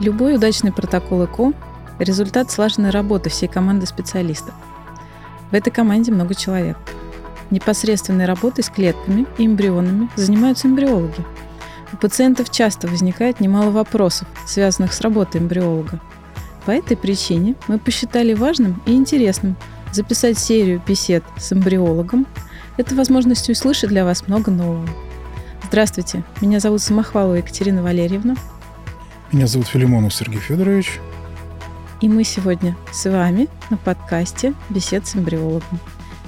Любой удачный протокол ЭКО – результат слаженной работы всей команды специалистов. В этой команде много человек. Непосредственной работой с клетками и эмбрионами занимаются эмбриологи. У пациентов часто возникает немало вопросов, связанных с работой эмбриолога. По этой причине мы посчитали важным и интересным записать серию бесед с эмбриологом. Это возможность услышать для вас много нового. Здравствуйте, меня зовут Самохвалова Екатерина Валерьевна. Меня зовут Филимонов Сергей Федорович. И мы сегодня с вами на подкасте «Бесед с эмбриологом».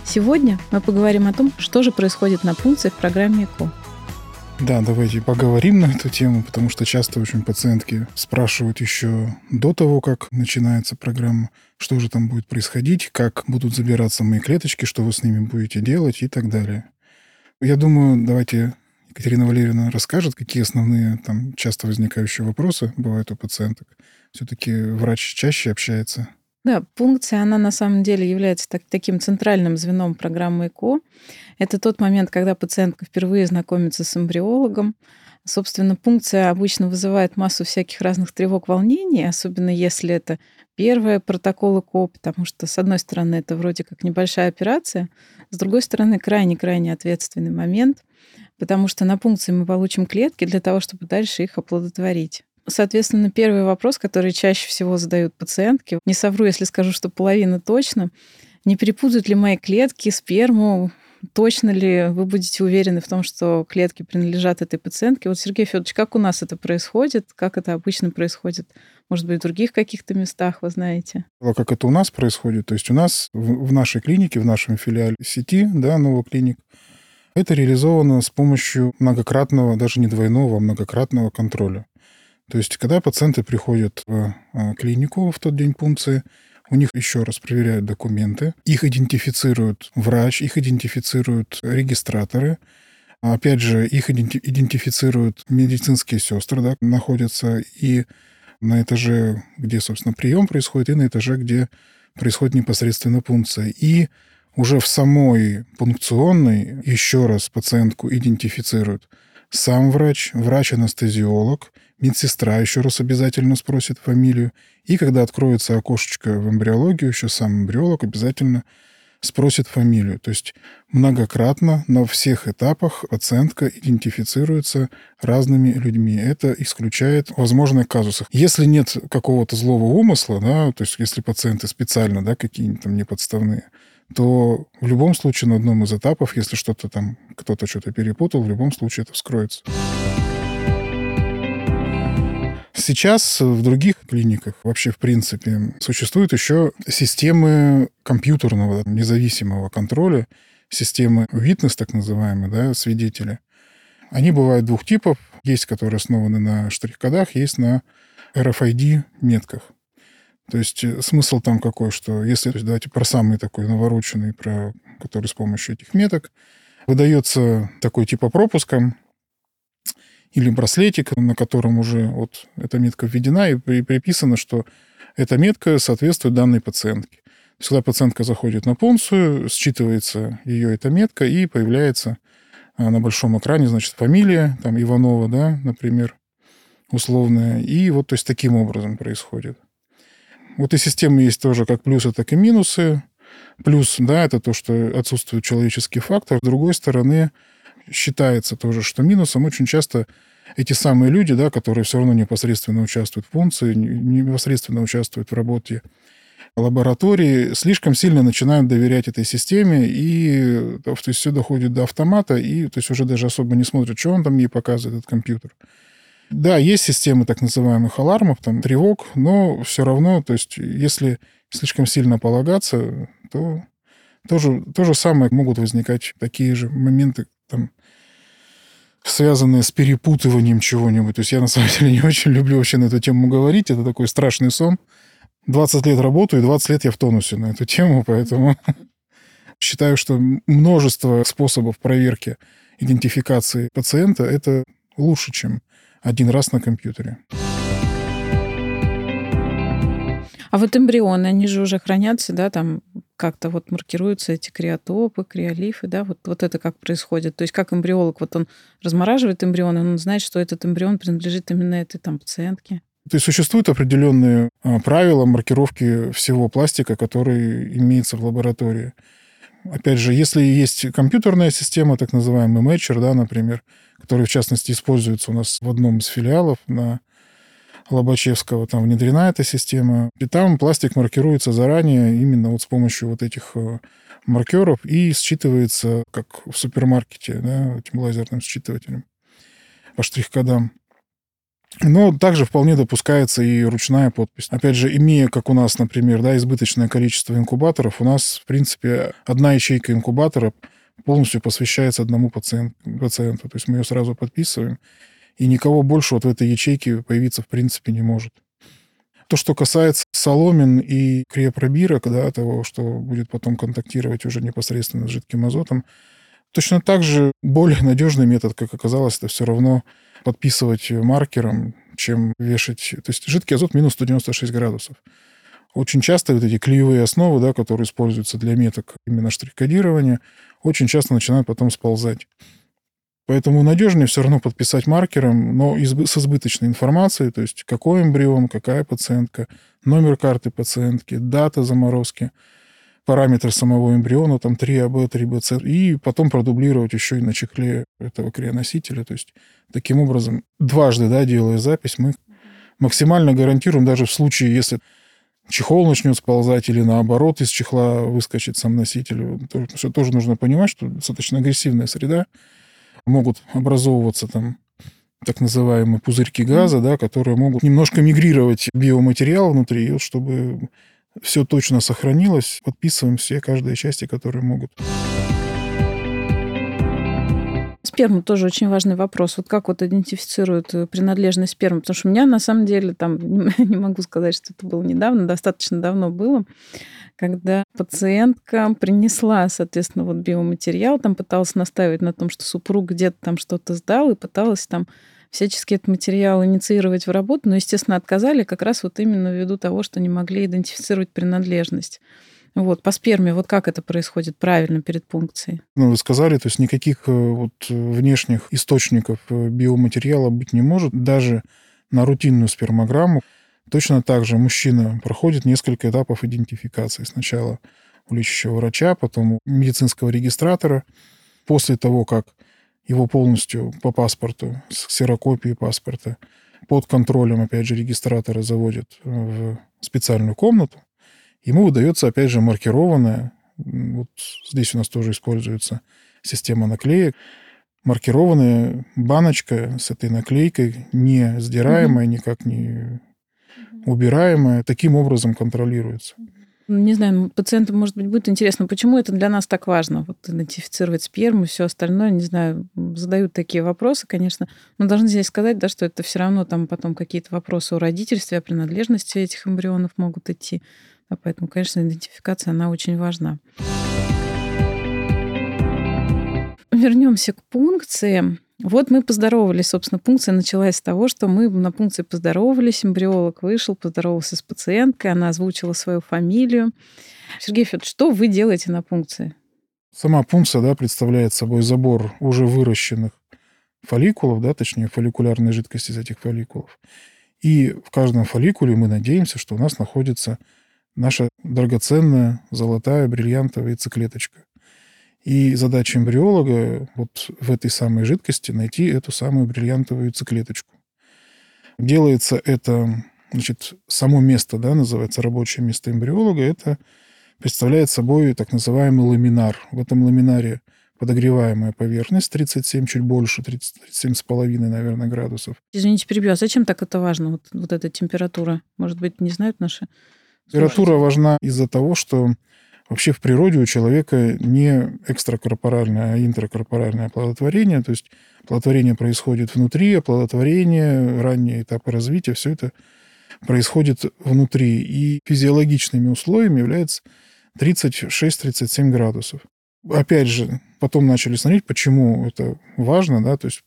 Сегодня мы поговорим о том, что же происходит на пункции в программе ЭКО. Да, давайте поговорим на эту тему, потому что часто очень пациентки спрашивают еще до того, как начинается программа, что же там будет происходить, как будут забираться мои клеточки, что вы с ними будете делать и так далее. Я думаю, давайте Екатерина Валерьевна расскажет, какие основные там часто возникающие вопросы бывают у пациенток. Все-таки врач чаще общается. Да, пункция, она на самом деле является так, таким центральным звеном программы ЭКО. Это тот момент, когда пациентка впервые знакомится с эмбриологом. Собственно, пункция обычно вызывает массу всяких разных тревог, волнений, особенно если это первый протокол ЭКО, потому что, с одной стороны, это вроде как небольшая операция, с другой стороны, крайне-крайне ответственный момент, потому что на пункции мы получим клетки для того, чтобы дальше их оплодотворить. Соответственно, первый вопрос, который чаще всего задают пациентки, не совру, если скажу, что половина точно, не перепутают ли мои клетки, сперму, точно ли вы будете уверены в том, что клетки принадлежат этой пациентке? Вот, Сергей Федорович, как у нас это происходит? Как это обычно происходит? Может быть, в других каких-то местах, вы знаете? Как это у нас происходит? То есть у нас в нашей клинике, в нашем филиале сети, да, нового клиник, это реализовано с помощью многократного, даже не двойного, а многократного контроля. То есть, когда пациенты приходят в а, клинику в тот день пункции, у них еще раз проверяют документы, их идентифицирует врач, их идентифицируют регистраторы, опять же, их идентифицируют медицинские сестры, да, находятся и на этаже, где, собственно, прием происходит, и на этаже, где происходит непосредственно пункция. И уже в самой пункционной еще раз пациентку идентифицируют сам врач, врач-анестезиолог, медсестра еще раз обязательно спросит фамилию, и когда откроется окошечко в эмбриологию, еще сам эмбриолог обязательно спросит фамилию. То есть многократно на всех этапах пациентка идентифицируется разными людьми. Это исключает возможные казусы. Если нет какого-то злого умысла, да, то есть если пациенты специально, да, какие-нибудь там неподставные, то в любом случае на одном из этапов, если что-то там, кто-то что-то перепутал, в любом случае это вскроется. Сейчас в других клиниках вообще, в принципе, существуют еще системы компьютерного независимого контроля, системы witness, так называемые, да, свидетели. Они бывают двух типов. Есть, которые основаны на штрих-кодах, есть на RFID-метках. То есть э, смысл там какой, что если, давайте про самый такой навороченный, про который с помощью этих меток, выдается такой типа пропуска или браслетик, на котором уже вот эта метка введена и приписано, что эта метка соответствует данной пациентке. То пациентка заходит на пункцию, считывается ее эта метка и появляется а, на большом экране, значит, фамилия, там, Иванова, да, например, условная. И вот, то есть, таким образом происходит. Вот и системы есть тоже как плюсы, так и минусы. Плюс, да, это то, что отсутствует человеческий фактор. С другой стороны, считается тоже, что минусом очень часто эти самые люди, да, которые все равно непосредственно участвуют в функции, непосредственно участвуют в работе лаборатории, слишком сильно начинают доверять этой системе, и то есть все доходит до автомата, и то есть уже даже особо не смотрят, что он там ей показывает, этот компьютер. Да, есть системы так называемых алармов, там, тревог, но все равно, то есть если слишком сильно полагаться, то тоже, то же самое могут возникать такие же моменты, там, связанные с перепутыванием чего-нибудь. То есть я, на самом деле, не очень люблю вообще на эту тему говорить. Это такой страшный сон. 20 лет работаю, и 20 лет я в тонусе на эту тему, поэтому считаю, что множество способов проверки идентификации пациента – это лучше, чем один раз на компьютере. А вот эмбрионы, они же уже хранятся, да, там как-то вот маркируются эти криотопы, криолифы, да, вот, вот это как происходит. То есть как эмбриолог, вот он размораживает эмбрион, он знает, что этот эмбрион принадлежит именно этой там пациентке. То есть существуют определенные а, правила маркировки всего пластика, который имеется в лаборатории. Опять же, если есть компьютерная система, так называемый мэтчер, да, например, который, в частности, используется у нас в одном из филиалов на Лобачевского, там внедрена эта система, и там пластик маркируется заранее именно вот с помощью вот этих э, маркеров и считывается, как в супермаркете, да, этим лазерным считывателем по штрих-кодам. Но также вполне допускается и ручная подпись. Опять же, имея, как у нас, например, да, избыточное количество инкубаторов, у нас, в принципе, одна ячейка инкубатора полностью посвящается одному пациент, пациенту. То есть мы ее сразу подписываем, и никого больше вот в этой ячейке появиться в принципе не может. То, что касается соломин и крепробирок, да, того, что будет потом контактировать уже непосредственно с жидким азотом, точно так же более надежный метод, как оказалось, это все равно подписывать маркером, чем вешать... То есть жидкий азот минус 196 градусов. Очень часто вот эти клеевые основы, да, которые используются для меток именно штрих-кодирования, очень часто начинают потом сползать. Поэтому надежнее все равно подписать маркером, но с избыточной информацией, то есть какой эмбрион, какая пациентка, номер карты пациентки, дата заморозки, параметр самого эмбриона, там 3АБ, 3БЦ, и потом продублировать еще и на чехле этого крионосителя. То есть таким образом, дважды, да, делая запись, мы максимально гарантируем даже в случае, если чехол начнет сползать или наоборот из чехла выскочит сам носитель. Все тоже нужно понимать, что достаточно агрессивная среда, могут образовываться там так называемые пузырьки газа, да, которые могут немножко мигрировать биоматериал внутри, чтобы все точно сохранилось, подписываем все каждые части, которые могут. Сперма тоже очень важный вопрос. Вот как вот идентифицируют э, принадлежность спермы? Потому что у меня на самом деле там, не могу сказать, что это было недавно, достаточно давно было, когда пациентка принесла, соответственно, вот биоматериал, там пыталась настаивать на том, что супруг где-то там что-то сдал, и пыталась там всячески этот материал инициировать в работу, но, естественно, отказали как раз вот именно ввиду того, что не могли идентифицировать принадлежность. Вот, по сперме, вот как это происходит правильно перед пункцией? Ну, вы сказали, то есть никаких э, вот внешних источников э, биоматериала быть не может, даже на рутинную спермограмму. Точно так же мужчина проходит несколько этапов идентификации. Сначала у лечащего врача, потом у медицинского регистратора. После того, как его полностью по паспорту, с ксерокопией паспорта, под контролем, опять же, регистратора заводят в специальную комнату, ему выдается, опять же, маркированная, вот здесь у нас тоже используется система наклеек, маркированная баночка с этой наклейкой, не сдираемая, никак не убираемая, таким образом контролируется. Не знаю, пациентам, может быть, будет интересно, почему это для нас так важно, вот идентифицировать сперму и все остальное. Не знаю, задают такие вопросы, конечно, но должны здесь сказать, да, что это все равно там потом какие-то вопросы о родительстве, о принадлежности этих эмбрионов могут идти. А поэтому, конечно, идентификация, она очень важна. Вернемся к пункции. Вот мы поздоровались, собственно, пункция началась с того, что мы на пункции поздоровались, эмбриолог вышел, поздоровался с пациенткой, она озвучила свою фамилию. Сергей Федорович, что вы делаете на пункции? Сама пункция да, представляет собой забор уже выращенных фолликулов, да, точнее, фолликулярной жидкости из этих фолликулов. И в каждом фолликуле мы надеемся, что у нас находится наша драгоценная золотая бриллиантовая яйцеклеточка. И задача эмбриолога вот в этой самой жидкости найти эту самую бриллиантовую яйцеклеточку. Делается это, значит, само место, да, называется рабочее место эмбриолога, это представляет собой так называемый ламинар. В этом ламинаре подогреваемая поверхность 37, чуть больше, 37,5, наверное, градусов. Извините, перебью. А зачем так это важно, вот, вот эта температура? Может быть, не знают наши Температура важна из-за того, что Вообще в природе у человека не экстракорпоральное, а интракорпоральное оплодотворение. То есть оплодотворение происходит внутри, оплодотворение, ранние этапы развития, все это происходит внутри. И физиологичными условиями является 36-37 градусов. Опять же, потом начали смотреть, почему это важно, да, то есть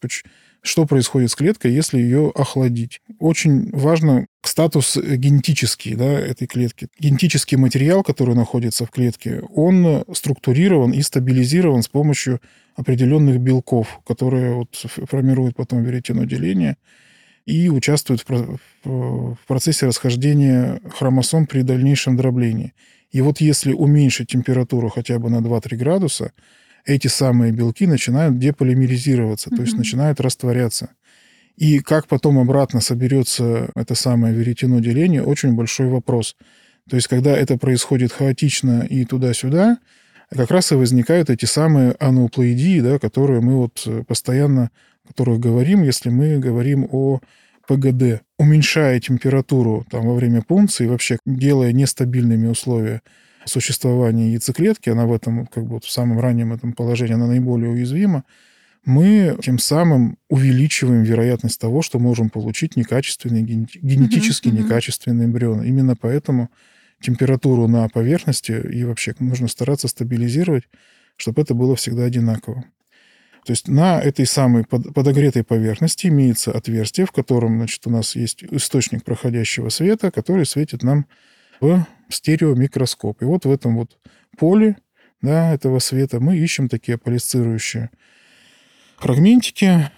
что происходит с клеткой, если ее охладить. Очень важно статус генетический да, этой клетки. Генетический материал, который находится в клетке, он структурирован и стабилизирован с помощью определенных белков, которые вот формируют потом веретено деления. и участвуют в процессе расхождения хромосом при дальнейшем дроблении. И вот если уменьшить температуру хотя бы на 2-3 градуса, эти самые белки начинают деполимеризироваться, mm-hmm. то есть начинают растворяться. И как потом обратно соберется это самое веретено деления, очень большой вопрос. То есть, когда это происходит хаотично и туда-сюда, как раз и возникают эти самые ануплоидии, да, которые мы вот постоянно, о которых говорим, если мы говорим о ПГД, уменьшая температуру там, во время пункции, вообще делая нестабильными условия существования яйцеклетки, она в этом, как бы вот в самом раннем этом положении, она наиболее уязвима, мы тем самым увеличиваем вероятность того, что можем получить некачественный, генетически uh-huh, некачественный эмбрион. Именно поэтому температуру на поверхности и вообще нужно стараться стабилизировать, чтобы это было всегда одинаково. То есть на этой самой подогретой поверхности имеется отверстие, в котором значит, у нас есть источник проходящего света, который светит нам в стереомикроскоп. И вот в этом вот поле да, этого света мы ищем такие полисцирующие фрагментики.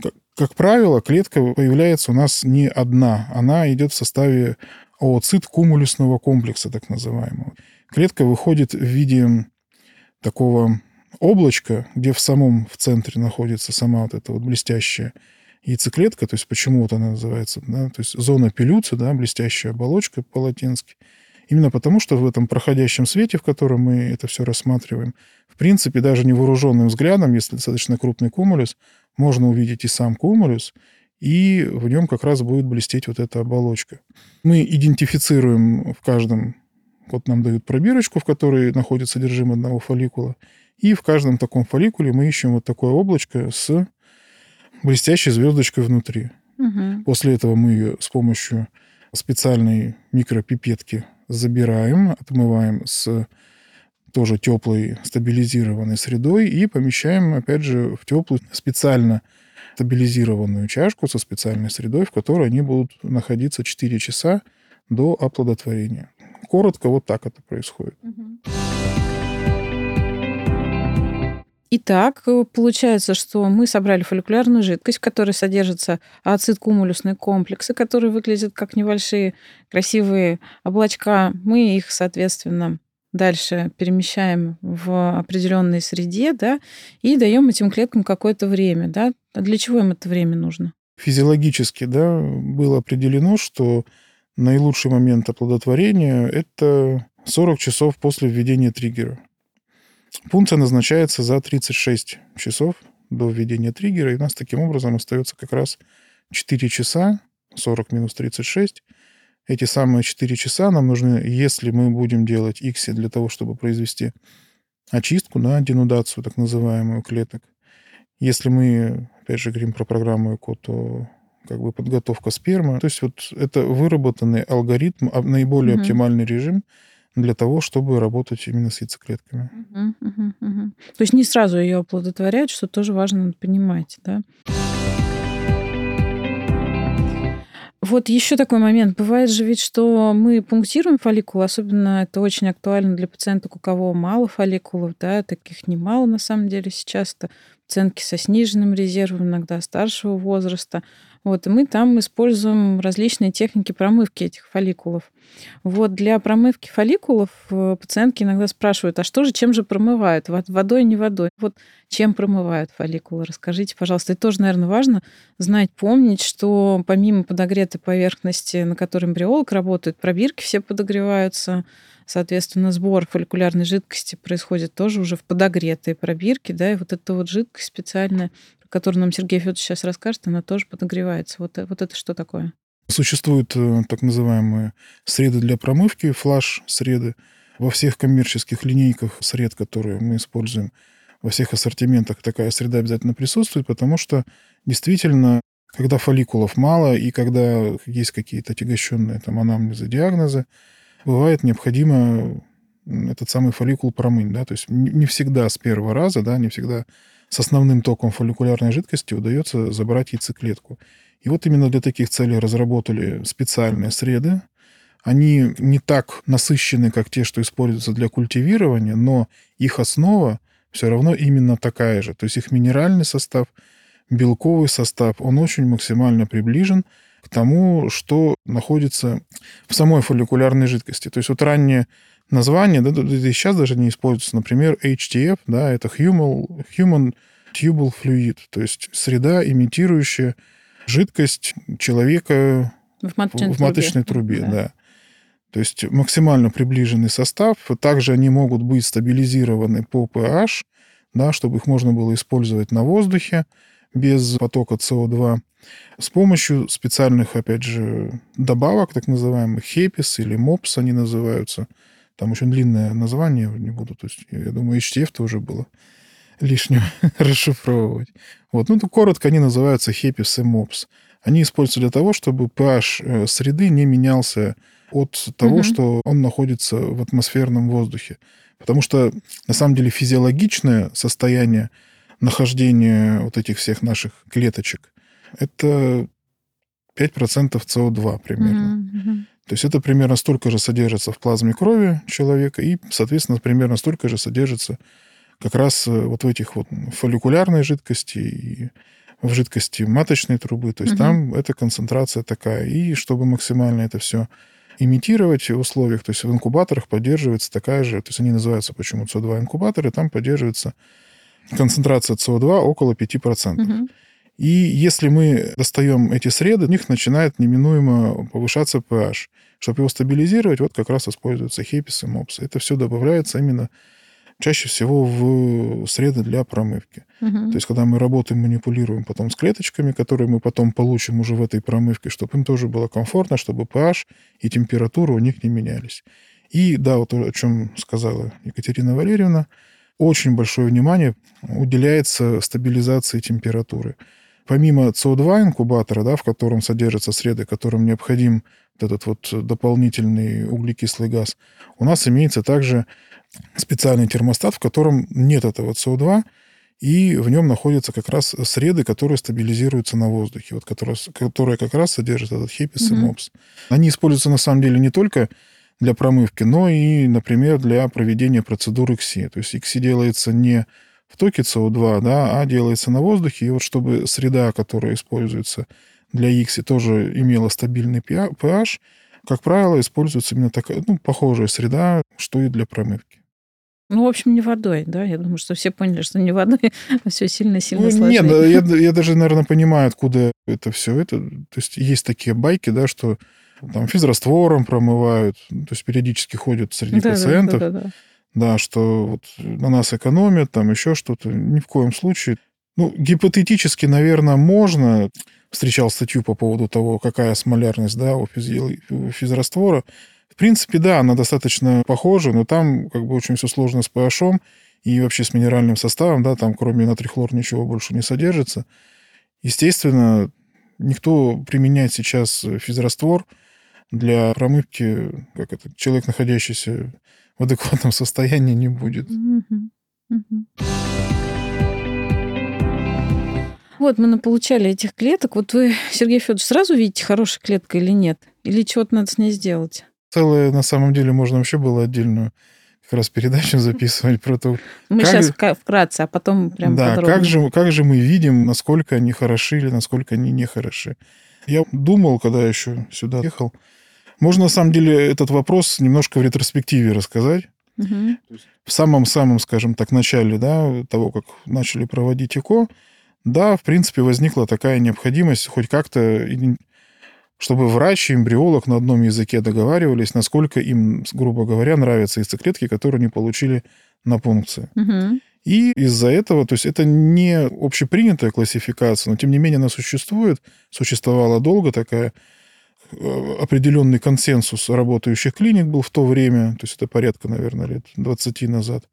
Как, как правило, клетка появляется у нас не одна. Она идет в составе ооцит кумулюсного комплекса, так называемого. Клетка выходит в виде такого облачка, где в самом в центре находится сама вот эта вот блестящая яйцеклетка, то есть почему вот она называется, да, то есть зона пилюца, да, блестящая оболочка по-латински. Именно потому, что в этом проходящем свете, в котором мы это все рассматриваем, в принципе, даже невооруженным взглядом, если достаточно крупный кумулюс, можно увидеть и сам кумулюс, и в нем как раз будет блестеть вот эта оболочка. Мы идентифицируем в каждом, вот нам дают пробирочку, в которой находится содержимое одного фолликула, и в каждом таком фолликуле мы ищем вот такое облачко с блестящей звездочкой внутри. Угу. После этого мы ее с помощью специальной микропипетки забираем, отмываем с тоже теплой стабилизированной средой и помещаем, опять же, в теплую специально стабилизированную чашку со специальной средой, в которой они будут находиться 4 часа до оплодотворения. Коротко, вот так это происходит. Угу. Итак, э, получается, что мы собрали фолликулярную жидкость, в которой содержатся ацид-кумулюсные комплексы, которые выглядят как небольшие красивые облачка. Мы их, соответственно, дальше перемещаем в определенной среде, да, и даем этим клеткам какое-то время, да. А для чего им это время нужно? Физиологически, да, было определено, что наилучший момент оплодотворения – это 40 часов после введения триггера. Пункция назначается за 36 часов до введения триггера, и у нас таким образом остается как раз 4 часа, 40 минус 36. Эти самые 4 часа нам нужны, если мы будем делать икси для того, чтобы произвести очистку, на денудацию, так называемую, клеток. Если мы, опять же, говорим про программу ЭКО, то как бы подготовка спермы. То есть вот это выработанный алгоритм, а, наиболее угу. оптимальный режим – для того, чтобы работать именно с яйцеклетками. Угу, угу, угу. То есть не сразу ее оплодотворяют, что тоже важно понимать, да? Вот еще такой момент. Бывает же ведь, что мы пунктируем фолликулы, особенно это очень актуально для пациенток, у кого мало фолликулов, да, таких немало на самом деле сейчас. Это пациентки со сниженным резервом, иногда старшего возраста. Вот, и мы там используем различные техники промывки этих фолликулов. Вот для промывки фолликулов э, пациентки иногда спрашивают, а что же, чем же промывают? Водой, не водой? Вот чем промывают фолликулы? Расскажите, пожалуйста. Это тоже, наверное, важно знать, помнить, что помимо подогретой поверхности, на которой эмбриолог работает, пробирки все подогреваются, соответственно, сбор фолликулярной жидкости происходит тоже уже в подогретой пробирке, да, и вот эта вот жидкость специальная которую нам Сергей Федорович сейчас расскажет, она тоже подогревается. Вот, вот это что такое? Существуют э, так называемые среды для промывки, флаш-среды. Во всех коммерческих линейках сред, которые мы используем, во всех ассортиментах такая среда обязательно присутствует, потому что действительно, когда фолликулов мало и когда есть какие-то отягощенные там анамнезы, диагнозы, бывает необходимо этот самый фолликул промыть, да, то есть не всегда с первого раза, да, не всегда с основным током фолликулярной жидкости удается забрать яйцеклетку. И вот именно для таких целей разработали специальные среды. Они не так насыщены, как те, что используются для культивирования, но их основа все равно именно такая же. То есть их минеральный состав, белковый состав, он очень максимально приближен к тому, что находится в самой фолликулярной жидкости. То есть вот раннее название, да, сейчас даже не используется, например, HTF, да, это Human, human Tubal Fluid, то есть среда, имитирующая жидкость человека В маточной, в маточной трубе. трубе, да. То есть максимально приближенный состав. Также они могут быть стабилизированы по pH, да, чтобы их можно было использовать на воздухе без потока СО2 с помощью специальных, опять же, добавок, так называемых хепис или мопс они называются. Там очень длинное название, не буду, то есть, я думаю, HTF тоже было лишним расшифровывать. Вот. Ну, то коротко они называются хепис и мопс. Они используются для того, чтобы pH э, среды не менялся от того, Мгм. что он находится в атмосферном воздухе. Потому что, на самом деле, физиологичное состояние нахождения вот этих всех наших клеточек – это 5% СО2 примерно. Мгм. То есть это примерно столько же содержится в плазме крови человека, и, соответственно, примерно столько же содержится как раз э, вот в этих вот фолликулярной жидкости и в жидкости маточной трубы. То есть Мгм. там эта концентрация такая. И чтобы максимально это все имитировать в условиях, то есть в инкубаторах поддерживается такая же, то есть они называются почему СО2 инкубаторы, там поддерживается концентрация СО2 около 5%. Мгм. И если мы достаем эти среды, у них начинает неминуемо повышаться pH. Чтобы его стабилизировать, вот как раз используются хепис и мопсы. Это все добавляется именно чаще всего в среды для промывки. Мгм. То есть, когда мы работаем, манипулируем потом с клеточками, которые мы потом получим уже в этой промывке, чтобы им тоже было комфортно, чтобы pH и температура у них не менялись. И да, вот о чем сказала Екатерина Валерьевна, очень большое внимание уделяется стабилизации температуры. Помимо СО2 инкубатора, да, в котором содержатся среды, которым необходим вот этот вот дополнительный углекислый газ, у нас имеется также специальный термостат, в котором нет этого СО2, и в нем находятся как раз среды, которые стабилизируются на воздухе, вот которые, которые как раз содержат этот хепис и Мгм. мопс. Они используются на самом деле не только для промывки, но и, например, для проведения процедуры ИКСИ. То есть ИКСИ делается не в токе СО2, да, а делается на воздухе. И вот чтобы среда, которая используется для ИКСИ, тоже имела стабильный pH, как правило, используется именно такая, ну, похожая среда, что и для промывки. Ну, в общем, не водой, да? Я думаю, что все поняли, что не водой, а все сильно-сильно Ну, сложнее. нет, да, я, я даже, наверное, понимаю, откуда это все. Это, то есть есть такие байки, да, что там физраствором промывают, то есть периодически ходят среди да, пациентов, да, да, да. да, что вот на нас экономят, там еще что-то. Ни в коем случае. Ну, гипотетически, наверное, можно. Встречал статью по поводу того, какая смолярность, да, у, физи- у физраствора. В принципе, да, она достаточно похожа, но там как бы очень все сложно с pH и вообще с минеральным составом, да, там кроме натрихлор ничего больше не содержится. Естественно, никто применять сейчас физраствор для промывки, как это, человек, находящийся в адекватном состоянии, не будет. Вот мы наполучали этих клеток. Вот вы, Сергей Федорович, сразу видите, хорошая клетка или нет? Или чего-то надо с ней сделать? Целое, на самом деле, можно вообще было отдельную как раз передачу записывать про то, Мы Как сейчас вкратце, а потом прям да, подробно. как же, как же мы видим, насколько они хороши или насколько они не хороши. Я думал, когда еще сюда ехал, можно на самом деле этот вопрос немножко в ретроспективе рассказать. Мгм. в самом-самом, скажем так, начале да, того, как начали проводить ЭКО, да, в принципе, возникла такая необходимость хоть как-то, чтобы врач и эмбриолог на одном языке договаривались, насколько им, грубо говоря, нравятся яйцеклетки, которые они получили на пункции. Мгм. И из-за этого, то есть это не общепринятая классификация, но тем не менее она существует, существовала долго такая, определенный консенсус работающих клиник был в то время, то есть это порядка, наверное, лет 20 назад.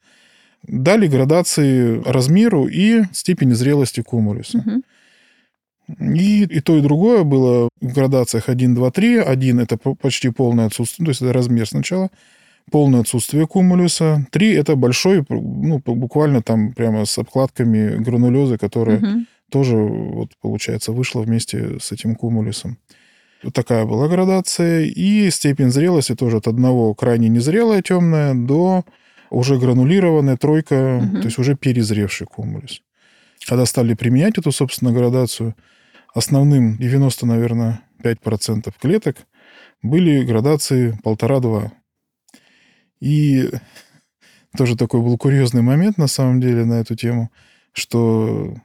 Дали градации размеру и степени зрелости кумулюса. Мгм. И, и то, и другое было в градациях 1, 2, 3. 1 – это по- почти полное отсутствие, то есть это размер сначала, полное отсутствие кумулюса. 3 – это большой, ну, буквально там прямо с обкладками гранулезы, которая Мгм. тоже, вот, получается, вышла вместе с этим кумулюсом. Такая была градация. И степень зрелости тоже от одного крайне незрелая темная до уже гранулированная тройка, Мгм. то есть уже перезревший кумулюс. когда стали применять эту, собственно, градацию, основным 90, наверное, 5% клеток были градации полтора-два. И тоже такой был курьезный момент, на самом деле, на эту тему, что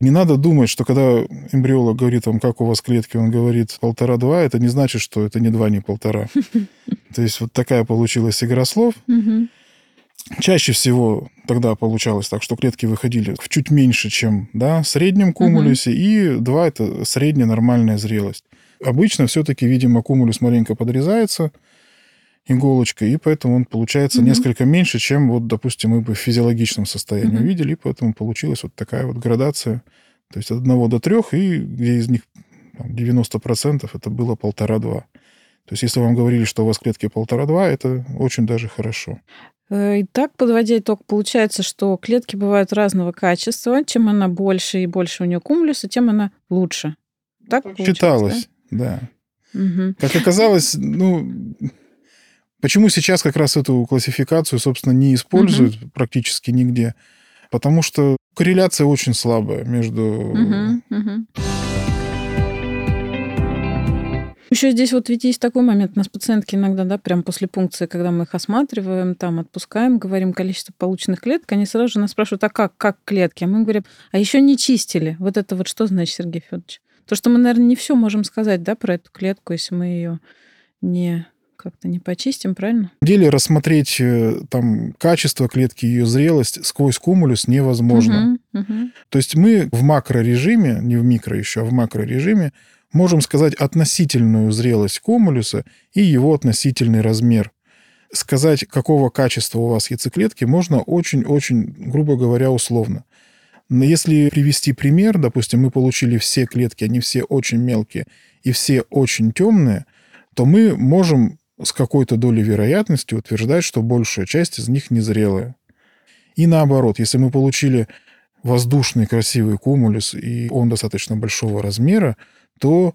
не надо думать, что когда эмбриолог говорит вам, как у вас клетки, он говорит полтора-два, это не значит, что это не два, не полтора. То есть вот такая получилась игра слов. Чаще всего тогда получалось так, что клетки выходили в чуть меньше, чем да, в среднем кумулюсе, и два это средняя нормальная зрелость. Обычно все-таки, видимо, кумулюс маленько подрезается иголочкой, и поэтому он получается угу. несколько меньше, чем, вот, допустим, мы бы в физиологичном состоянии угу. видели, и поэтому получилась вот такая вот градация, то есть от одного до трех, и где из них там, 90% это было полтора-два. То есть если вам говорили, что у вас клетки полтора-два, это очень даже хорошо. Э, итак, подводя итог, получается, что клетки бывают разного качества. Чем она больше и больше у нее кумулюса, тем она лучше. Так, так Считалось, да. да. Угу. Как оказалось, ну, почему сейчас как раз эту классификацию, собственно, не используют угу. практически нигде? Потому что корреляция очень слабая между... Угу, угу. Еще здесь вот ведь есть такой момент. У нас пациентки иногда, да, прям после пункции, когда мы их осматриваем, там отпускаем, говорим количество полученных клеток, они сразу же нас спрашивают, а как, как клетки? А мы говорим, а еще не чистили. Вот это вот что значит, Сергей Федорович? То, что мы, наверное, не все можем сказать, да, про эту клетку, если мы ее не как-то не почистим, правильно? В деле рассмотреть э, там качество клетки, ее зрелость сквозь кумулюс невозможно. Угу, угу. То есть мы в макрорежиме, не в микро еще, а в макрорежиме можем сказать относительную зрелость комулюса и его относительный размер. Сказать, какого качества у вас яйцеклетки, можно очень-очень, грубо говоря, условно. Но если привести пример, допустим, мы получили все клетки, они все очень мелкие и все очень темные, то мы можем с какой-то долей вероятности утверждать, что большая часть из них незрелая. И наоборот, если мы получили воздушный красивый кумулюс, и он достаточно большого размера, то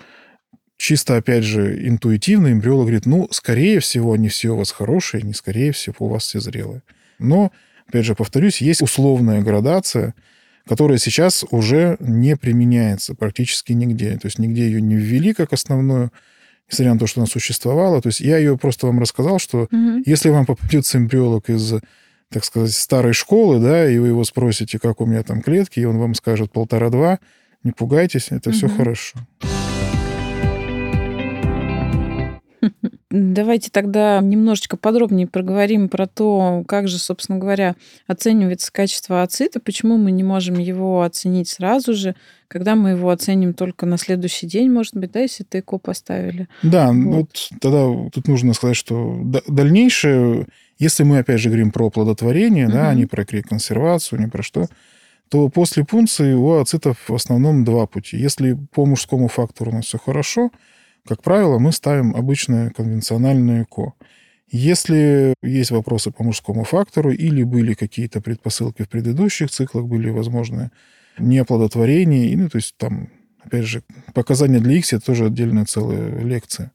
чисто, опять же, интуитивно эмбриолог говорит, ну, скорее всего, они все у вас хорошие, не скорее всего, у вас все зрелые. Но, опять же, повторюсь, есть условная градация, которая сейчас уже не применяется практически нигде. То есть нигде ее не ввели как основную, несмотря на то, что она существовала. То есть я ее просто вам рассказал, что угу. если вам попадется эмбриолог из так сказать, старой школы, да, и вы его спросите, как у меня там клетки, и он вам скажет полтора-два, не пугайтесь, это угу. все хорошо. Давайте тогда немножечко подробнее проговорим про то, как же, собственно говоря, оценивается качество ацита, почему мы не можем его оценить сразу же, когда мы его оценим только на следующий день, может быть, да, если ты ЭКО поставили. Да, вот. вот тогда тут нужно сказать, что дальнейшее, если мы опять же говорим про оплодотворение, угу. да, а не про консервацию, не про что, то после пункции у ацитов в основном два пути. Если по мужскому фактору у нас все хорошо, как правило, мы ставим обычное конвенциональное ЭКО. Если есть вопросы по мужскому фактору или были какие-то предпосылки в предыдущих циклах, были возможны неоплодотворение, ну, то есть там, опять же, показания для X это тоже отдельная целая лекция.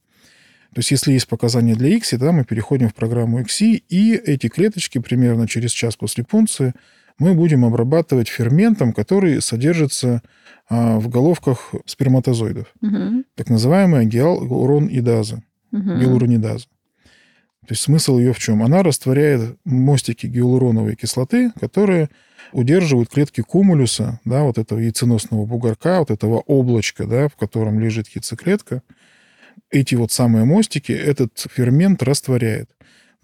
То есть если есть показания для X, тогда мы переходим в программу XI, и эти клеточки примерно через час после пункции мы будем обрабатывать ферментом, который содержится а, в головках сперматозоидов. Угу. Так называемая гиалуронидаза, угу. гиалуронидаза. То есть смысл ее в чем? Она растворяет мостики гиалуроновой кислоты, которые удерживают клетки кумулюса, да, вот этого яйценосного бугорка, вот этого облачка, да, в котором лежит яйцеклетка. Эти вот самые мостики этот фермент растворяет.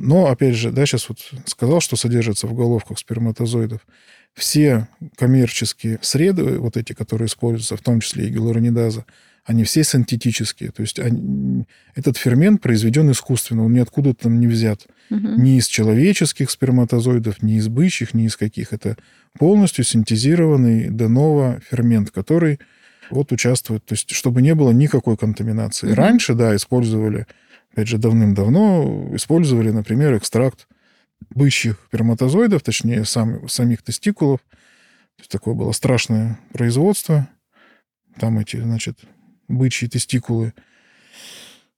Но, опять же, да, сейчас вот сказал, что содержится в головках сперматозоидов. Все коммерческие среды, вот эти, которые используются, в том числе и гиалуронидаза, они все синтетические. То есть они, этот фермент произведен искусственно, он ниоткуда там не взят. Угу. Ни из человеческих сперматозоидов, ни из бычьих, ни из каких. Это полностью синтезированный деново фермент, который вот участвует, то есть чтобы не было никакой контаминации. Угу. Раньше, да, использовали опять же, давным-давно использовали, например, экстракт бычьих сперматозоидов, точнее, сам, самих тестикулов. То есть такое было страшное производство. Там эти, значит, бычьи тестикулы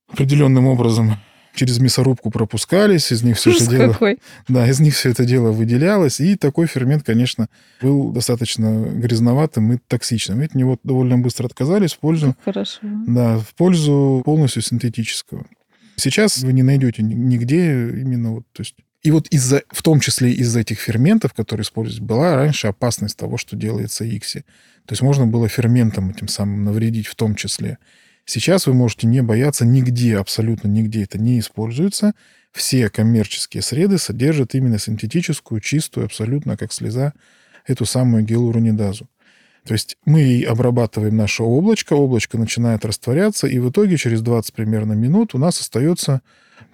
определенным образом через мясорубку пропускались, из них все это дело... Какой. Да, из них все это дело выделялось, и такой фермент, конечно, был достаточно грязноватым и токсичным. От него довольно быстро отказались в пользу... Хорошо. Да, в пользу полностью синтетического. Сейчас вы не найдете нигде именно вот, то есть и вот из-за, в том числе из-за этих ферментов, которые используются, была раньше опасность того, что делается икси. То есть можно было ферментом этим самым навредить в том числе. Сейчас вы можете не бояться нигде, абсолютно нигде это не используется. Все коммерческие среды содержат именно синтетическую, чистую, абсолютно как слеза, эту самую гиалуронидазу. То есть мы обрабатываем наше облачко, облачко начинает растворяться, и в итоге через 20 примерно минут у нас остается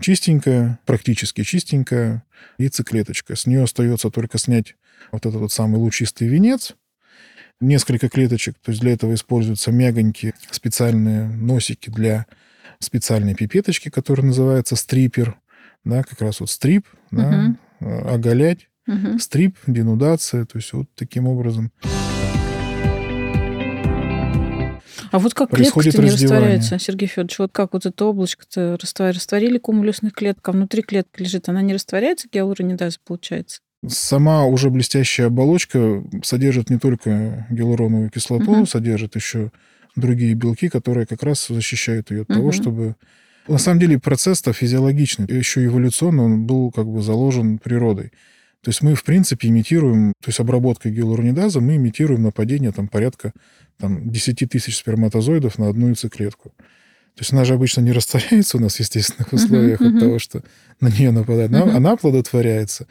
чистенькая, практически чистенькая яйцеклеточка. С нее остается только снять вот этот вот самый лучистый венец, несколько клеточек, то есть для этого используются мягонькие специальные носики для специальной пипеточки, которая называется стрипер, да, как раз вот стрип, да, угу. оголять, угу. стрип, денудация, то есть вот таким образом. А вот как клетка-то не растворяется, Сергей Федорович? Вот как вот это облачко-то растворили кумулюсных клеток, а внутри клетка лежит, она не растворяется, гиалуронидаза получается? Сама уже блестящая оболочка содержит не только гиалуроновую кислоту, угу. содержит еще другие белки, которые как раз защищают ее от угу. того, чтобы... На самом деле процесс-то физиологичный, еще эволюционно он был как бы заложен природой. То есть мы, в принципе, имитируем, то есть обработкой гиалуронидаза мы имитируем нападение там порядка там, 10 тысяч сперматозоидов на одну яйцеклетку. То есть она же обычно не растворяется у нас в естественных условиях uh-huh, от того, что на нее нападает. Она, uh-huh. она плодотворяется.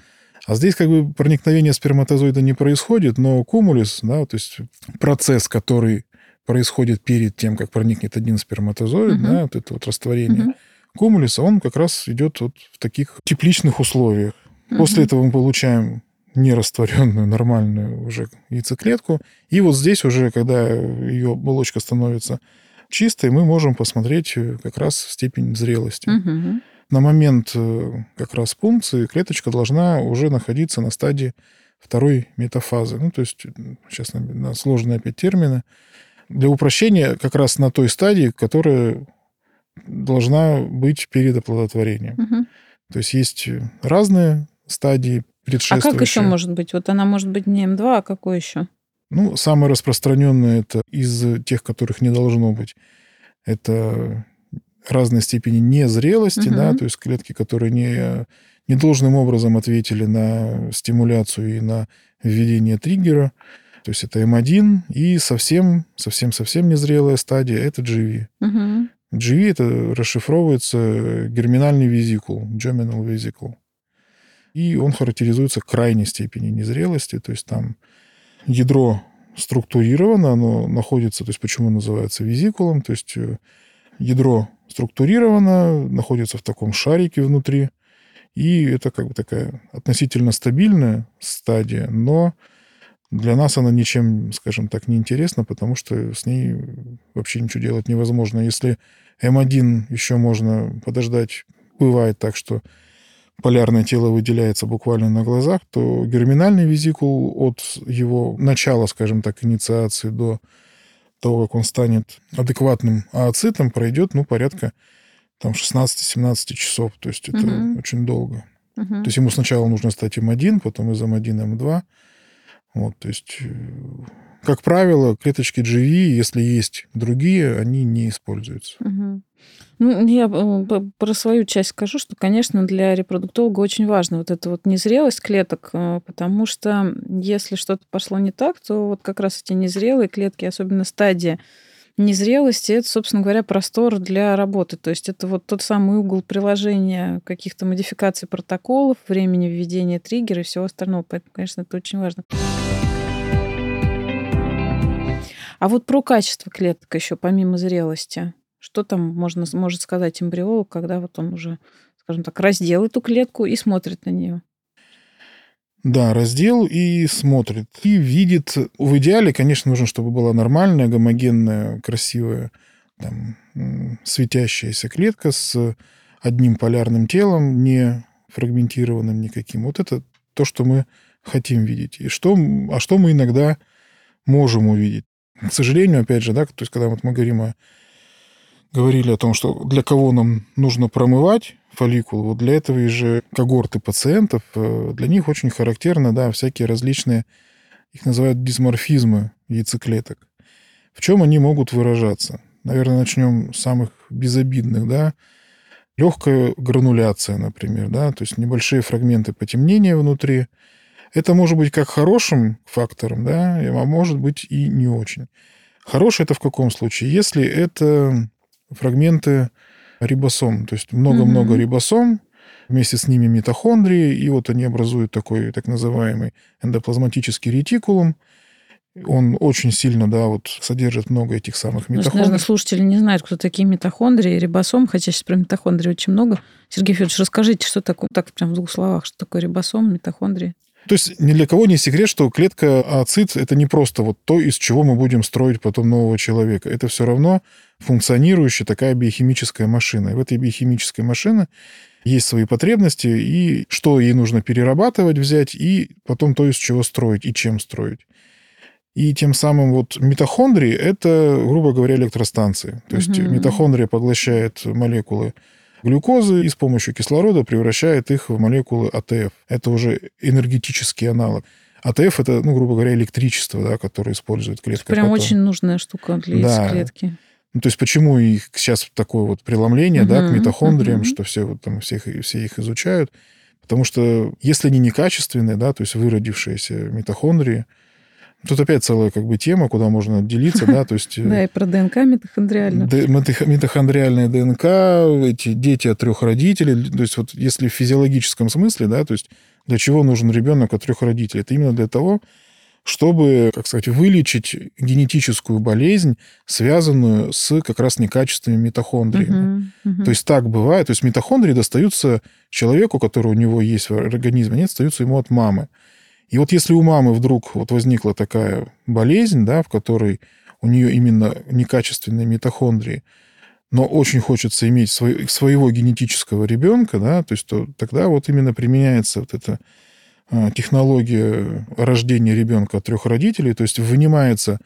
А здесь как бы проникновение сперматозоида не происходит, но кумулис, да, то есть процесс, который происходит перед тем, как проникнет один сперматозоид, uh-huh. да, вот это вот растворение uh-huh. кумулиса, он как раз идет вот в таких тепличных условиях. После этого мы получаем нерастворенную нормальную уже яйцеклетку. И вот здесь уже, когда ее оболочка становится чистой, мы можем посмотреть э, как раз степень зрелости. Угу. На момент э, как раз пункции клеточка должна уже находиться на стадии второй метафазы. Ну, то есть, сейчас на сложные опять термины. Для упрощения как раз на той стадии, которая должна быть перед оплодотворением. Угу. То есть есть разные стадии а как еще может быть? Вот она может быть не М2, а какой еще? Ну, самое распространенное это из тех, которых не должно быть. Это разной степени незрелости, угу. да, то есть клетки, которые не, не должным образом ответили на стимуляцию и на введение триггера. То есть это М1 и совсем, совсем, совсем незрелая стадия – это GV. Угу. GV – это расшифровывается герминальный визикул, germinal vesicle и он характеризуется крайней степени незрелости, то есть там ядро структурировано, оно находится, то есть почему называется визикулом, то есть э, ядро структурировано, находится в таком шарике внутри, и это как бы такая относительно стабильная стадия, но для нас она ничем, скажем так, не интересна, потому что с ней вообще ничего делать невозможно. Если М1 еще можно подождать, бывает так, что полярное тело выделяется буквально на глазах, то герминальный визикул от его начала, скажем так, инициации до того, как он станет адекватным ооцитом, пройдет, ну, порядка там 16-17 часов. То есть это угу. очень долго. Угу. То есть ему сначала нужно стать М1, потом из М1 М2. Вот, то есть, э, как правило, клеточки GV, если есть другие, они не используются. Угу. Ну, я э, про свою часть скажу, что, конечно, для репродуктолога очень важно вот эта вот незрелость клеток, э, потому что если что-то пошло не так, то вот как раз эти незрелые клетки, особенно стадия незрелости, это, собственно говоря, простор для работы. То есть это вот тот самый угол приложения каких-то модификаций протоколов, времени введения триггера и всего остального. Поэтому, конечно, это очень важно. А вот про качество клеток еще, помимо зрелости. Что там можно, может сказать эмбриолог, когда вот он уже, скажем так, раздел эту клетку и смотрит на нее? Да, раздел и смотрит. И видит... В идеале, конечно, нужно, чтобы была нормальная, гомогенная, красивая, там, светящаяся клетка с одним полярным телом, не фрагментированным никаким. Вот это то, что мы хотим видеть. И что, а что мы иногда можем увидеть. К сожалению, опять же, да, то есть когда вот мы говорим о говорили о том, что для кого нам нужно промывать фолликул, вот для этого и же когорты пациентов, э, для них очень характерно, да, всякие различные, их называют дисморфизмы яйцеклеток. В чем они могут выражаться? Наверное, начнем с самых безобидных, да. Легкая грануляция, например, да, то есть небольшие фрагменты потемнения внутри. Это может быть как хорошим фактором, да, а может быть и не очень. Хороший это в каком случае? Если это фрагменты рибосом, то есть много-много mm-hmm. рибосом, вместе с ними митохондрии, и вот они образуют такой так называемый эндоплазматический ретикулум, он очень сильно, да, вот содержит много этих самых митохондрий. Ну, наверное, слушатели не знают, кто такие митохондрии, рибосом, хотя сейчас про митохондрии очень много. Сергей Федорович, расскажите, что такое, так прям в двух словах, что такое рибосом, митохондрии? То есть ни для кого не секрет, что клетка ацит – это не просто вот то, из чего мы будем строить потом нового человека. Это все равно функционирующая такая биохимическая машина. И в этой биохимической машине есть свои потребности, и что ей нужно перерабатывать, взять, и потом то, из чего строить, и чем строить. И тем самым вот митохондрии – это, грубо говоря, электростанции. То есть угу. митохондрия поглощает молекулы глюкозы и с помощью кислорода превращает их в молекулы АТФ. Это уже энергетический аналог. АТФ – это, ну, грубо говоря, электричество, да, которое использует клетка. Прям потом. очень нужная штука для да. клетки. Ну, то есть почему их сейчас такое вот преломление, угу, да, к митохондриям, угу. что все, вот, там, всех, все их изучают. Потому что если они некачественные, да, то есть выродившиеся митохондрии, Тут опять целая как бы тема, куда можно отделиться, да, то есть... Да, и про ДНК митохондриальную. Митохондриальная ДНК, эти дети от трех родителей, то есть вот если в физиологическом смысле, да, то есть для чего нужен ребенок от трех родителей? Это именно для того, чтобы, как сказать, вылечить генетическую болезнь, связанную с как раз некачественными митохондриями. Uh-huh, uh-huh. То есть так бывает. То есть митохондрии достаются человеку, который у него есть в организме, они достаются ему от мамы. И вот если у мамы вдруг вот возникла такая болезнь, да, в которой у нее именно некачественные митохондрии, но очень хочется иметь свой, своего генетического ребенка, да, то есть то, тогда вот именно применяется вот эта а, технология рождения ребенка от трех родителей, то есть вынимается,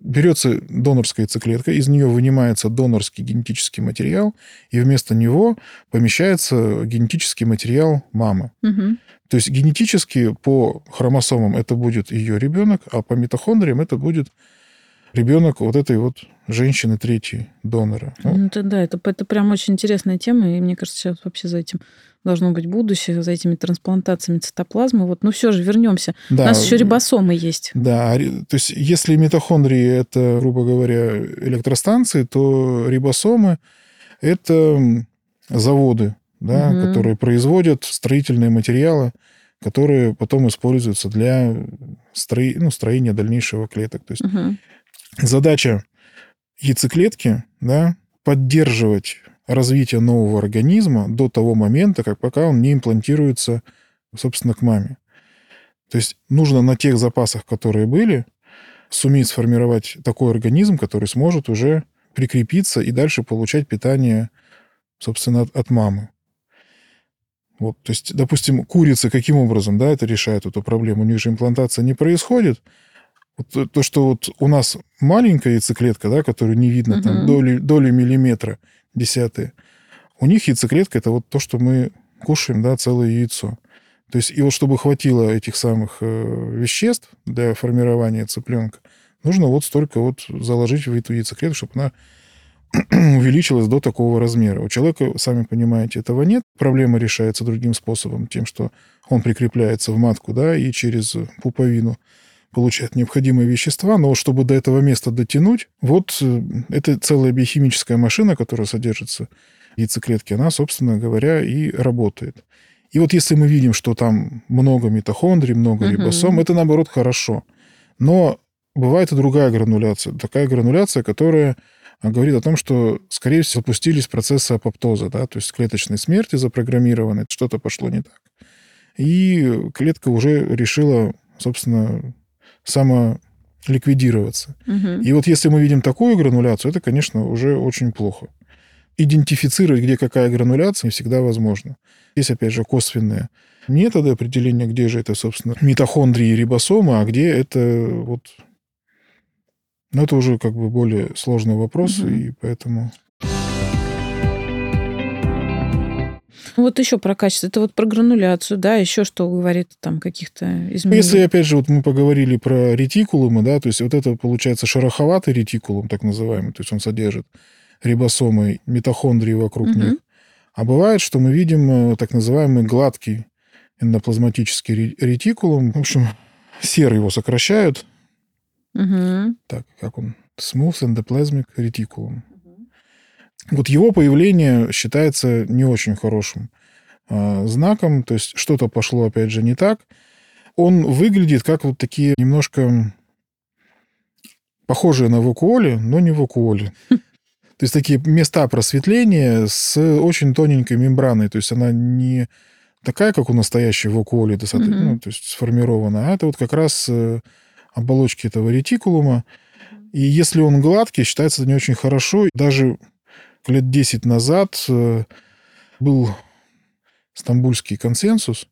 берется донорская яйцеклетка, из нее вынимается донорский генетический материал, и вместо него помещается генетический материал мамы. Угу. То есть генетически по хромосомам это будет ее ребенок, а по митохондриям это будет ребенок вот этой вот женщины третьей донора. Ну, это, да, это, это прям очень интересная тема, и мне кажется, сейчас вообще за этим должно быть будущее, за этими трансплантациями цитоплазмы. Вот, ну все же, вернемся. Да, У нас еще рибосомы есть. Да, то есть если митохондрии это, грубо говоря, электростанции, то рибосомы это заводы, да, угу. которые производят строительные материалы, которые потом используются для стро... ну, строения дальнейшего клеток. То есть угу. задача яйцеклетки да, поддерживать развитие нового организма до того момента, как пока он не имплантируется, собственно, к маме. То есть нужно на тех запасах, которые были, суметь сформировать такой организм, который сможет уже прикрепиться и дальше получать питание, собственно, от, от мамы. Вот, то есть, допустим, курицы каким образом, да, это решает эту проблему? У них же имплантация не происходит. Вот то, что вот у нас маленькая яйцеклетка, да, которую не видно, угу. там, доли, доли миллиметра, десятые, у них яйцеклетка это вот то, что мы кушаем, да, целое яйцо. То есть, и вот чтобы хватило этих самых э, веществ для формирования цыпленка, нужно вот столько вот заложить в эту яйцеклетку, чтобы она увеличилась до такого размера. У человека, сами понимаете, этого нет. Проблема решается другим способом, тем, что он прикрепляется в матку, да, и через пуповину получает необходимые вещества, но чтобы до этого места дотянуть, вот э, это целая биохимическая машина, которая содержится в яйцеклетке, она, собственно говоря, и работает. И вот если мы видим, что там много митохондрий, много угу. рибосом, это, наоборот, хорошо. Но бывает и другая грануляция. Такая грануляция, которая говорит о том, что, скорее всего, запустились процессы апоптоза, да, то есть клеточной смерти запрограммированы, что-то пошло не так. И клетка уже решила, собственно, самоликвидироваться. Угу. И вот если мы видим такую грануляцию, это, конечно, уже очень плохо. Идентифицировать, где какая грануляция, не всегда возможно. Есть, опять же, косвенные методы определения, где же это, собственно, митохондрии и рибосомы, а где это вот но это уже как бы более сложный вопрос, угу. и поэтому... Вот еще про качество. Это вот про грануляцию, да, еще что говорит там каких-то изменений. Если, опять же, вот мы поговорили про ретикулумы, да, то есть вот это получается шероховатый ретикулум, так называемый, то есть он содержит рибосомы, митохондрии вокруг угу. них. А бывает, что мы видим э, так называемый гладкий эндоплазматический ретикулум. В общем, серый его сокращают. Угу. Так, как он? Smooth endoplasmic reticulum. Вот его появление считается не очень хорошим э, знаком, то есть что-то пошло, опять же, не так. Он выглядит как вот такие немножко похожие на вакуоли, но не вакуоли. То есть такие места просветления с очень тоненькой мембраной. То есть она не такая, как у настоящей вакуоли, mm-hmm. ну, то есть сформирована, а это вот как раз э, оболочки этого ретикулума. И если он гладкий, считается это не очень хорошо. Даже лет 10 назад э, был стамбульский консенсус,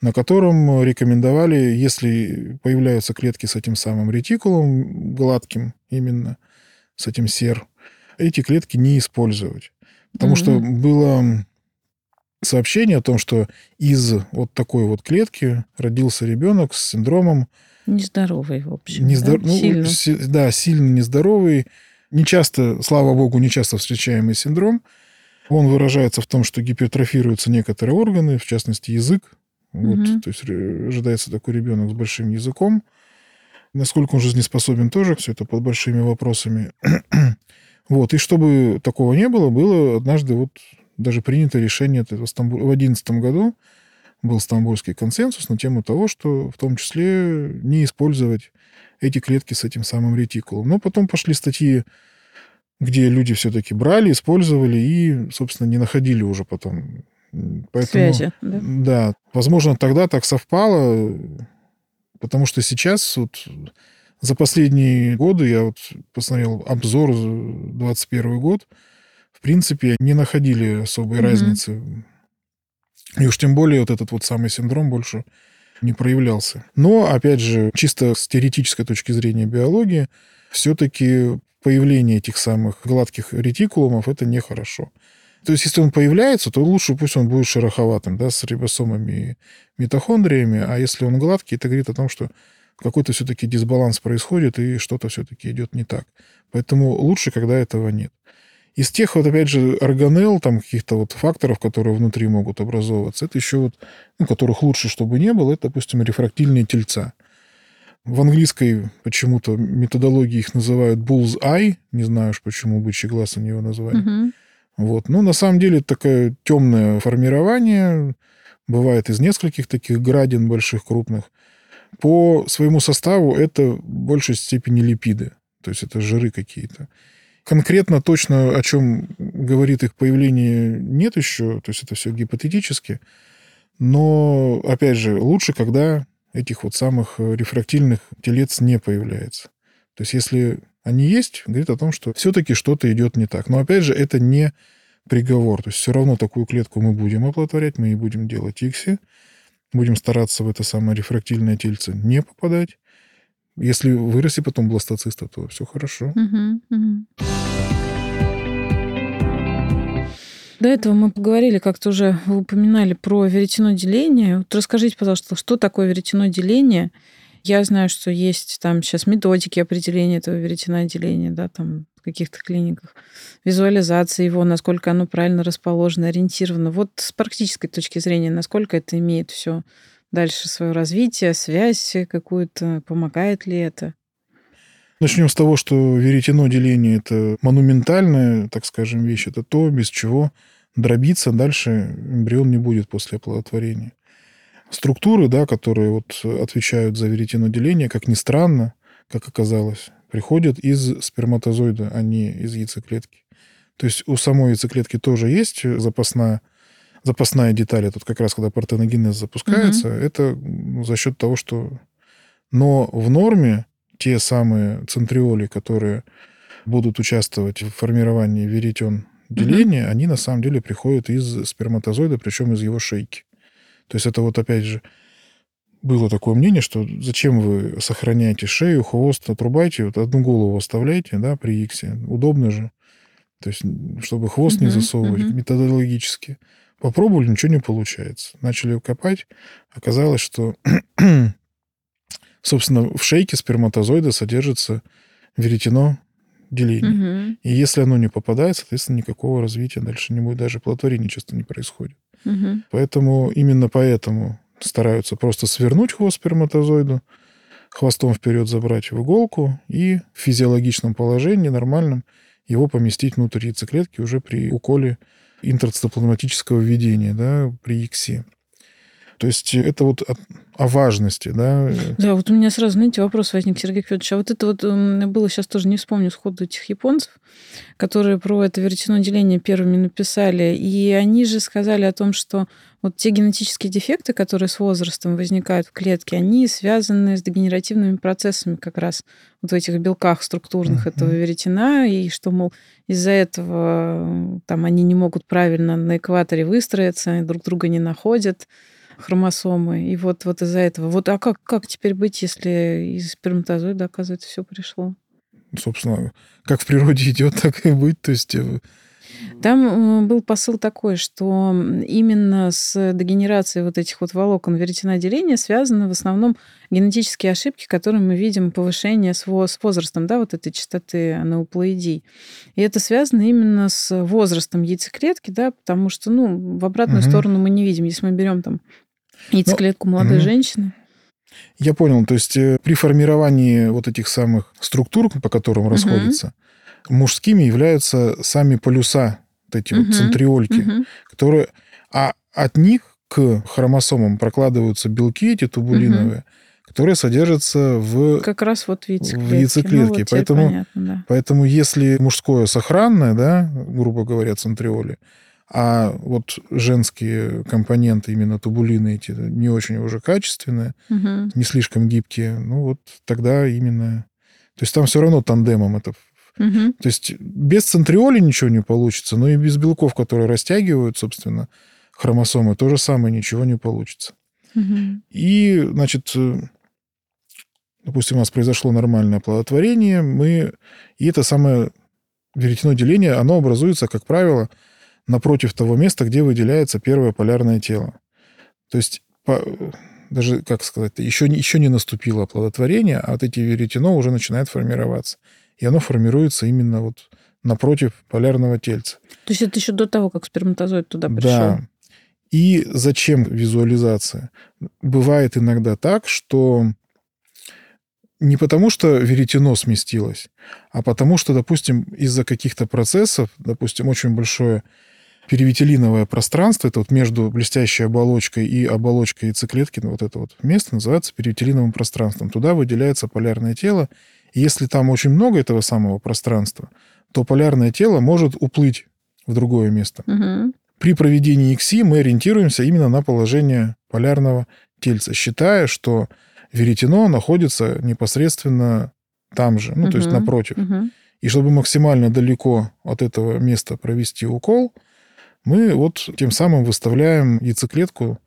на котором рекомендовали, если появляются клетки с этим самым ретикулом, гладким именно, с этим сер, эти клетки не использовать. Потому mm-hmm. что было сообщение о том, что из вот такой вот клетки родился ребенок с синдромом Нездоровый, в общем. Нездор... Да? Ну, сильно. Си... да, сильно нездоровый. Не часто, слава богу, не часто встречаемый синдром. Он выражается в том, что гипертрофируются некоторые органы, в частности, язык. Вот, угу. То есть ожидается такой ребенок с большим языком. Насколько он жизнеспособен тоже, все это под большими вопросами. вот. И чтобы такого не было, было однажды вот даже принято решение в 2011 году был стамбульский консенсус на тему того, что в том числе не использовать эти клетки с этим самым ретикулом. Но потом пошли статьи, где люди все-таки брали, использовали и, собственно, не находили уже потом. Поэтому, Связи, да? Да. Возможно, тогда так совпало, потому что сейчас вот за последние годы, я вот посмотрел обзор 21 год, в принципе, не находили особой mm-hmm. разницы и уж тем более вот этот вот самый синдром больше не проявлялся. Но, опять же, чисто с теоретической точки зрения биологии, все-таки появление этих самых гладких ретикулумов – это нехорошо. То есть, если он появляется, то лучше пусть он будет шероховатым, да, с рибосомами и митохондриями, а если он гладкий, это говорит о том, что какой-то все-таки дисбаланс происходит, и что-то все-таки идет не так. Поэтому лучше, когда этого нет. Из тех вот, опять же, органелл, там каких-то вот факторов, которые внутри могут образовываться, это еще вот, ну, которых лучше, чтобы не было, это, допустим, рефрактильные тельца. В английской почему-то методологии их называют bull's eye, не знаю уж почему бычий глаз они его назвали. Угу. Вот. Но на самом деле это такое темное формирование, бывает из нескольких таких градин больших, крупных. По своему составу это в большей степени липиды, то есть это жиры какие-то. Конкретно точно, о чем говорит их появление, нет еще, то есть это все гипотетически. Но, опять же, лучше, когда этих вот самых рефрактильных телец не появляется. То есть если они есть, говорит о том, что все-таки что-то идет не так. Но, опять же, это не приговор. То есть все равно такую клетку мы будем оплодотворять, мы и будем делать икси, будем стараться в это самое рефрактильное тельце не попадать. Если вырасти потом бластоциста, то все хорошо. До этого мы поговорили, как-то уже вы упоминали про веретено деления. Вот расскажите, пожалуйста, что такое веретено деления? Я знаю, что есть там сейчас методики определения этого веретена деления, да, там в каких-то клиниках, визуализация его, насколько оно правильно расположено, ориентировано. Вот с практической точки зрения, насколько это имеет все дальше свое развитие, связь какую-то, помогает ли это? Начнем с того, что веретено деления – это монументальная, так скажем, вещь. Это то, без чего дробиться дальше эмбрион не будет после оплодотворения. Структуры, да, которые вот отвечают за веретено деления, как ни странно, как оказалось, приходят из сперматозоида, а не из яйцеклетки. То есть у самой яйцеклетки тоже есть запасная запасная деталь, тут как раз когда партеногенез запускается, угу. это за счет того, что... Но в норме те самые центриоли, которые будут участвовать в формировании веретен деления, угу. они на самом деле приходят из сперматозоида, причем из его шейки. То есть это вот опять же было такое мнение, что зачем вы сохраняете шею, хвост, отрубайте, вот одну голову оставляйте, да, при иксе. Удобно же. То есть, чтобы хвост uh не засовывать uh методологически. Попробовали, ничего не получается. Начали копать, оказалось, что, собственно, в шейке сперматозоида содержится веретено деления. Угу. И если оно не попадает, соответственно, никакого развития дальше не будет, даже плодотворение часто не происходит. Угу. Поэтому именно поэтому стараются просто свернуть хвост сперматозоиду, хвостом вперед забрать в иголку и в физиологичном положении, нормальном, его поместить внутрь яйцеклетки уже при уколе интерцистоплазматического введения, да, при ИКСИ. То есть это вот о, о важности, да. Да, вот у меня сразу, знаете, вопрос возник, Сергей Федорович. А вот это вот было, сейчас тоже не вспомню сходу этих японцев, которые про это веретено деление первыми написали. И они же сказали о том, что вот те генетические дефекты, которые с возрастом возникают в клетке, они связаны с дегенеративными процессами как раз вот в этих белках структурных uh-huh. этого веретена, и что, мол, из-за этого там они не могут правильно на экваторе выстроиться, друг друга не находят хромосомы. И вот, вот из-за этого. Вот, а как, как теперь быть, если из сперматозоида, оказывается, все пришло? Собственно, как в природе идет, так и быть. То есть э, там был посыл такой, что именно с дегенерацией вот этих вот волокон веретена деления связаны в основном генетические ошибки, которые мы видим повышение с возрастом, да, вот этой частоты анеуплоидий. И это связано именно с возрастом яйцеклетки, да, потому что, ну, в обратную угу. сторону мы не видим. Если мы берем там яйцеклетку ну, молодой угу. женщины, я понял. То есть э, при формировании вот этих самых структур, по которым угу. расходятся, мужскими являются сами полюса, вот эти угу. вот центриольки, угу. которые... А от них к хромосомам прокладываются белки эти тубулиновые, угу. которые содержатся в... Как раз вот в яйцеклетке. В яйцеклетке. Ну, вот поэтому, понятно, да. поэтому если мужское сохранное, да, грубо говоря, центриоли, а вот женские компоненты, именно тубулины эти, не очень уже качественные, угу. не слишком гибкие, ну вот тогда именно... То есть там все равно тандемом это Угу. То есть без центриоли ничего не получится, но и без белков, которые растягивают, собственно, хромосомы, то же самое ничего не получится. Угу. И, значит, э, допустим, у нас произошло нормальное оплодотворение, мы... И это самое веретено деления, оно образуется, как правило, напротив того места, где выделяется первое полярное тело. То есть по, даже, как сказать, еще, еще не наступило оплодотворение, а вот эти веретено уже начинает формироваться и оно формируется именно вот напротив полярного тельца. То есть это еще до того, как сперматозоид туда пришел? Да. И зачем визуализация? Бывает иногда так, что не потому, что веретено сместилось, а потому что, допустим, из-за каких-то процессов, допустим, очень большое перивитилиновое пространство, это вот между блестящей оболочкой и оболочкой яйцеклетки, вот это вот место называется перивитилиновым пространством. Туда выделяется полярное тело, если там очень много этого самого пространства, то полярное тело может уплыть в другое место. Угу. При проведении ИКСИ мы ориентируемся именно на положение полярного тельца, считая, что веретено находится непосредственно там же, ну, угу. то есть напротив. Угу. И чтобы максимально далеко от этого места провести укол, мы вот тем самым выставляем яйцеклетку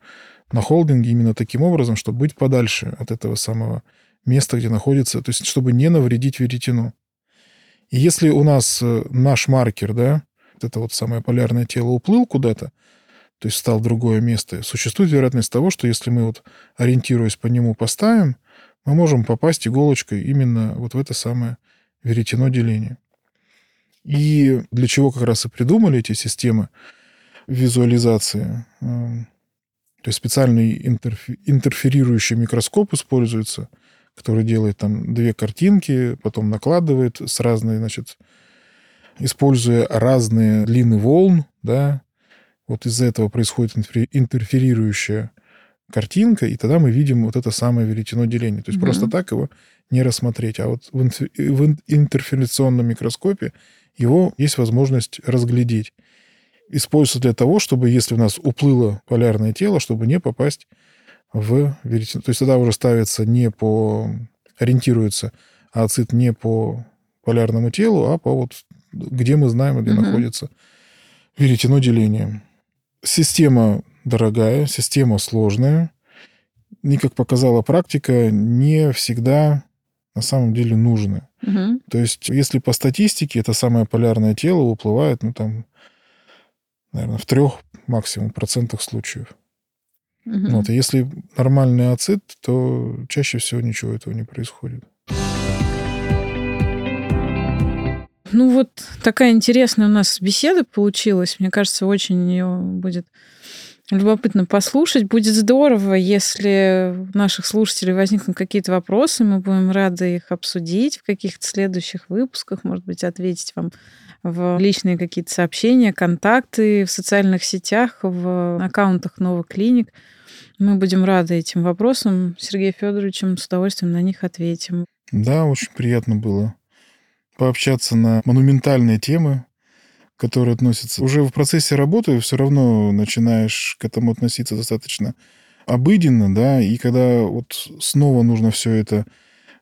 на холдинге именно таким образом, чтобы быть подальше от этого самого место, где находится, то есть чтобы не навредить веретену. И если у нас э, наш маркер, да, это вот самое полярное тело уплыл куда-то, то есть стал другое место, существует вероятность того, что если мы вот ориентируясь по нему поставим, мы можем попасть иголочкой именно вот в это самое веретено деления. И для чего как раз и придумали эти системы визуализации. Эм, то есть специальный интерферирующий микроскоп используется – который делает там две картинки, потом накладывает с разной, значит, используя разные длины волн, да, вот из-за этого происходит интерферирующая картинка, и тогда мы видим вот это самое веретено деления. То есть mm-hmm. просто так его не рассмотреть. А вот в, интерферационном микроскопе его есть возможность разглядеть. Используется для того, чтобы, если у нас уплыло полярное тело, чтобы не попасть в веретено. То есть тогда уже ставится не по... ориентируется ацид не по полярному телу, а по вот где мы знаем, где угу. находится веретено деления. Система дорогая, система сложная. И, как показала практика, не всегда на самом деле нужны. Угу. То есть, если по статистике это самое полярное тело уплывает, ну, там, наверное, в трех максимум процентах случаев. Мгм. Вот. И если нормальный ацид, то чаще всего ничего этого не происходит. Ну вот такая интересная у нас беседа получилась. Мне кажется, очень ее будет любопытно послушать. Будет здорово, если у наших слушателей возникнут какие-то вопросы, мы будем рады их обсудить в каких-то следующих выпусках, может быть, ответить вам в личные какие-то сообщения, контакты в социальных сетях, в аккаунтах новых клиник. Мы будем рады этим вопросам. Сергей Федоровичем с удовольствием на них ответим. Да, очень приятно было пообщаться на монументальные темы, которые относятся. Уже в процессе работы все равно начинаешь к этому относиться достаточно обыденно, да, и когда вот снова нужно все это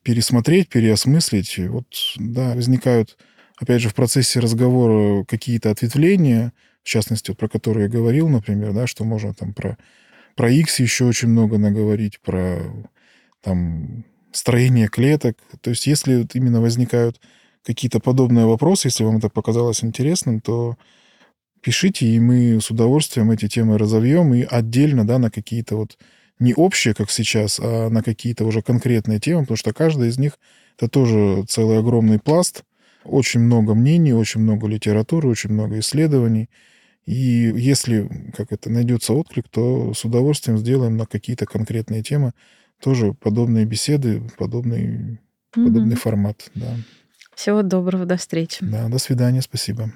пересмотреть, переосмыслить, вот, да, возникают, опять же, в процессе разговора какие-то ответвления, в частности, вот про которые я говорил, например, да, что можно там про, про X еще очень много наговорить, про там строение клеток. То есть если вот именно возникают какие-то подобные вопросы, если вам это показалось интересным, то пишите, и мы с удовольствием эти темы разовьем и отдельно, да, на какие-то вот не общие, как сейчас, а на какие-то уже конкретные темы, потому что каждая из них это тоже целый огромный пласт, очень много мнений, очень много литературы, очень много исследований. И если, как это, найдется отклик, то с удовольствием сделаем на какие-то конкретные темы тоже подобные беседы, подобный, подобный Мгм. формат. Да. Всего доброго, до встречи. да, до свидания, спасибо.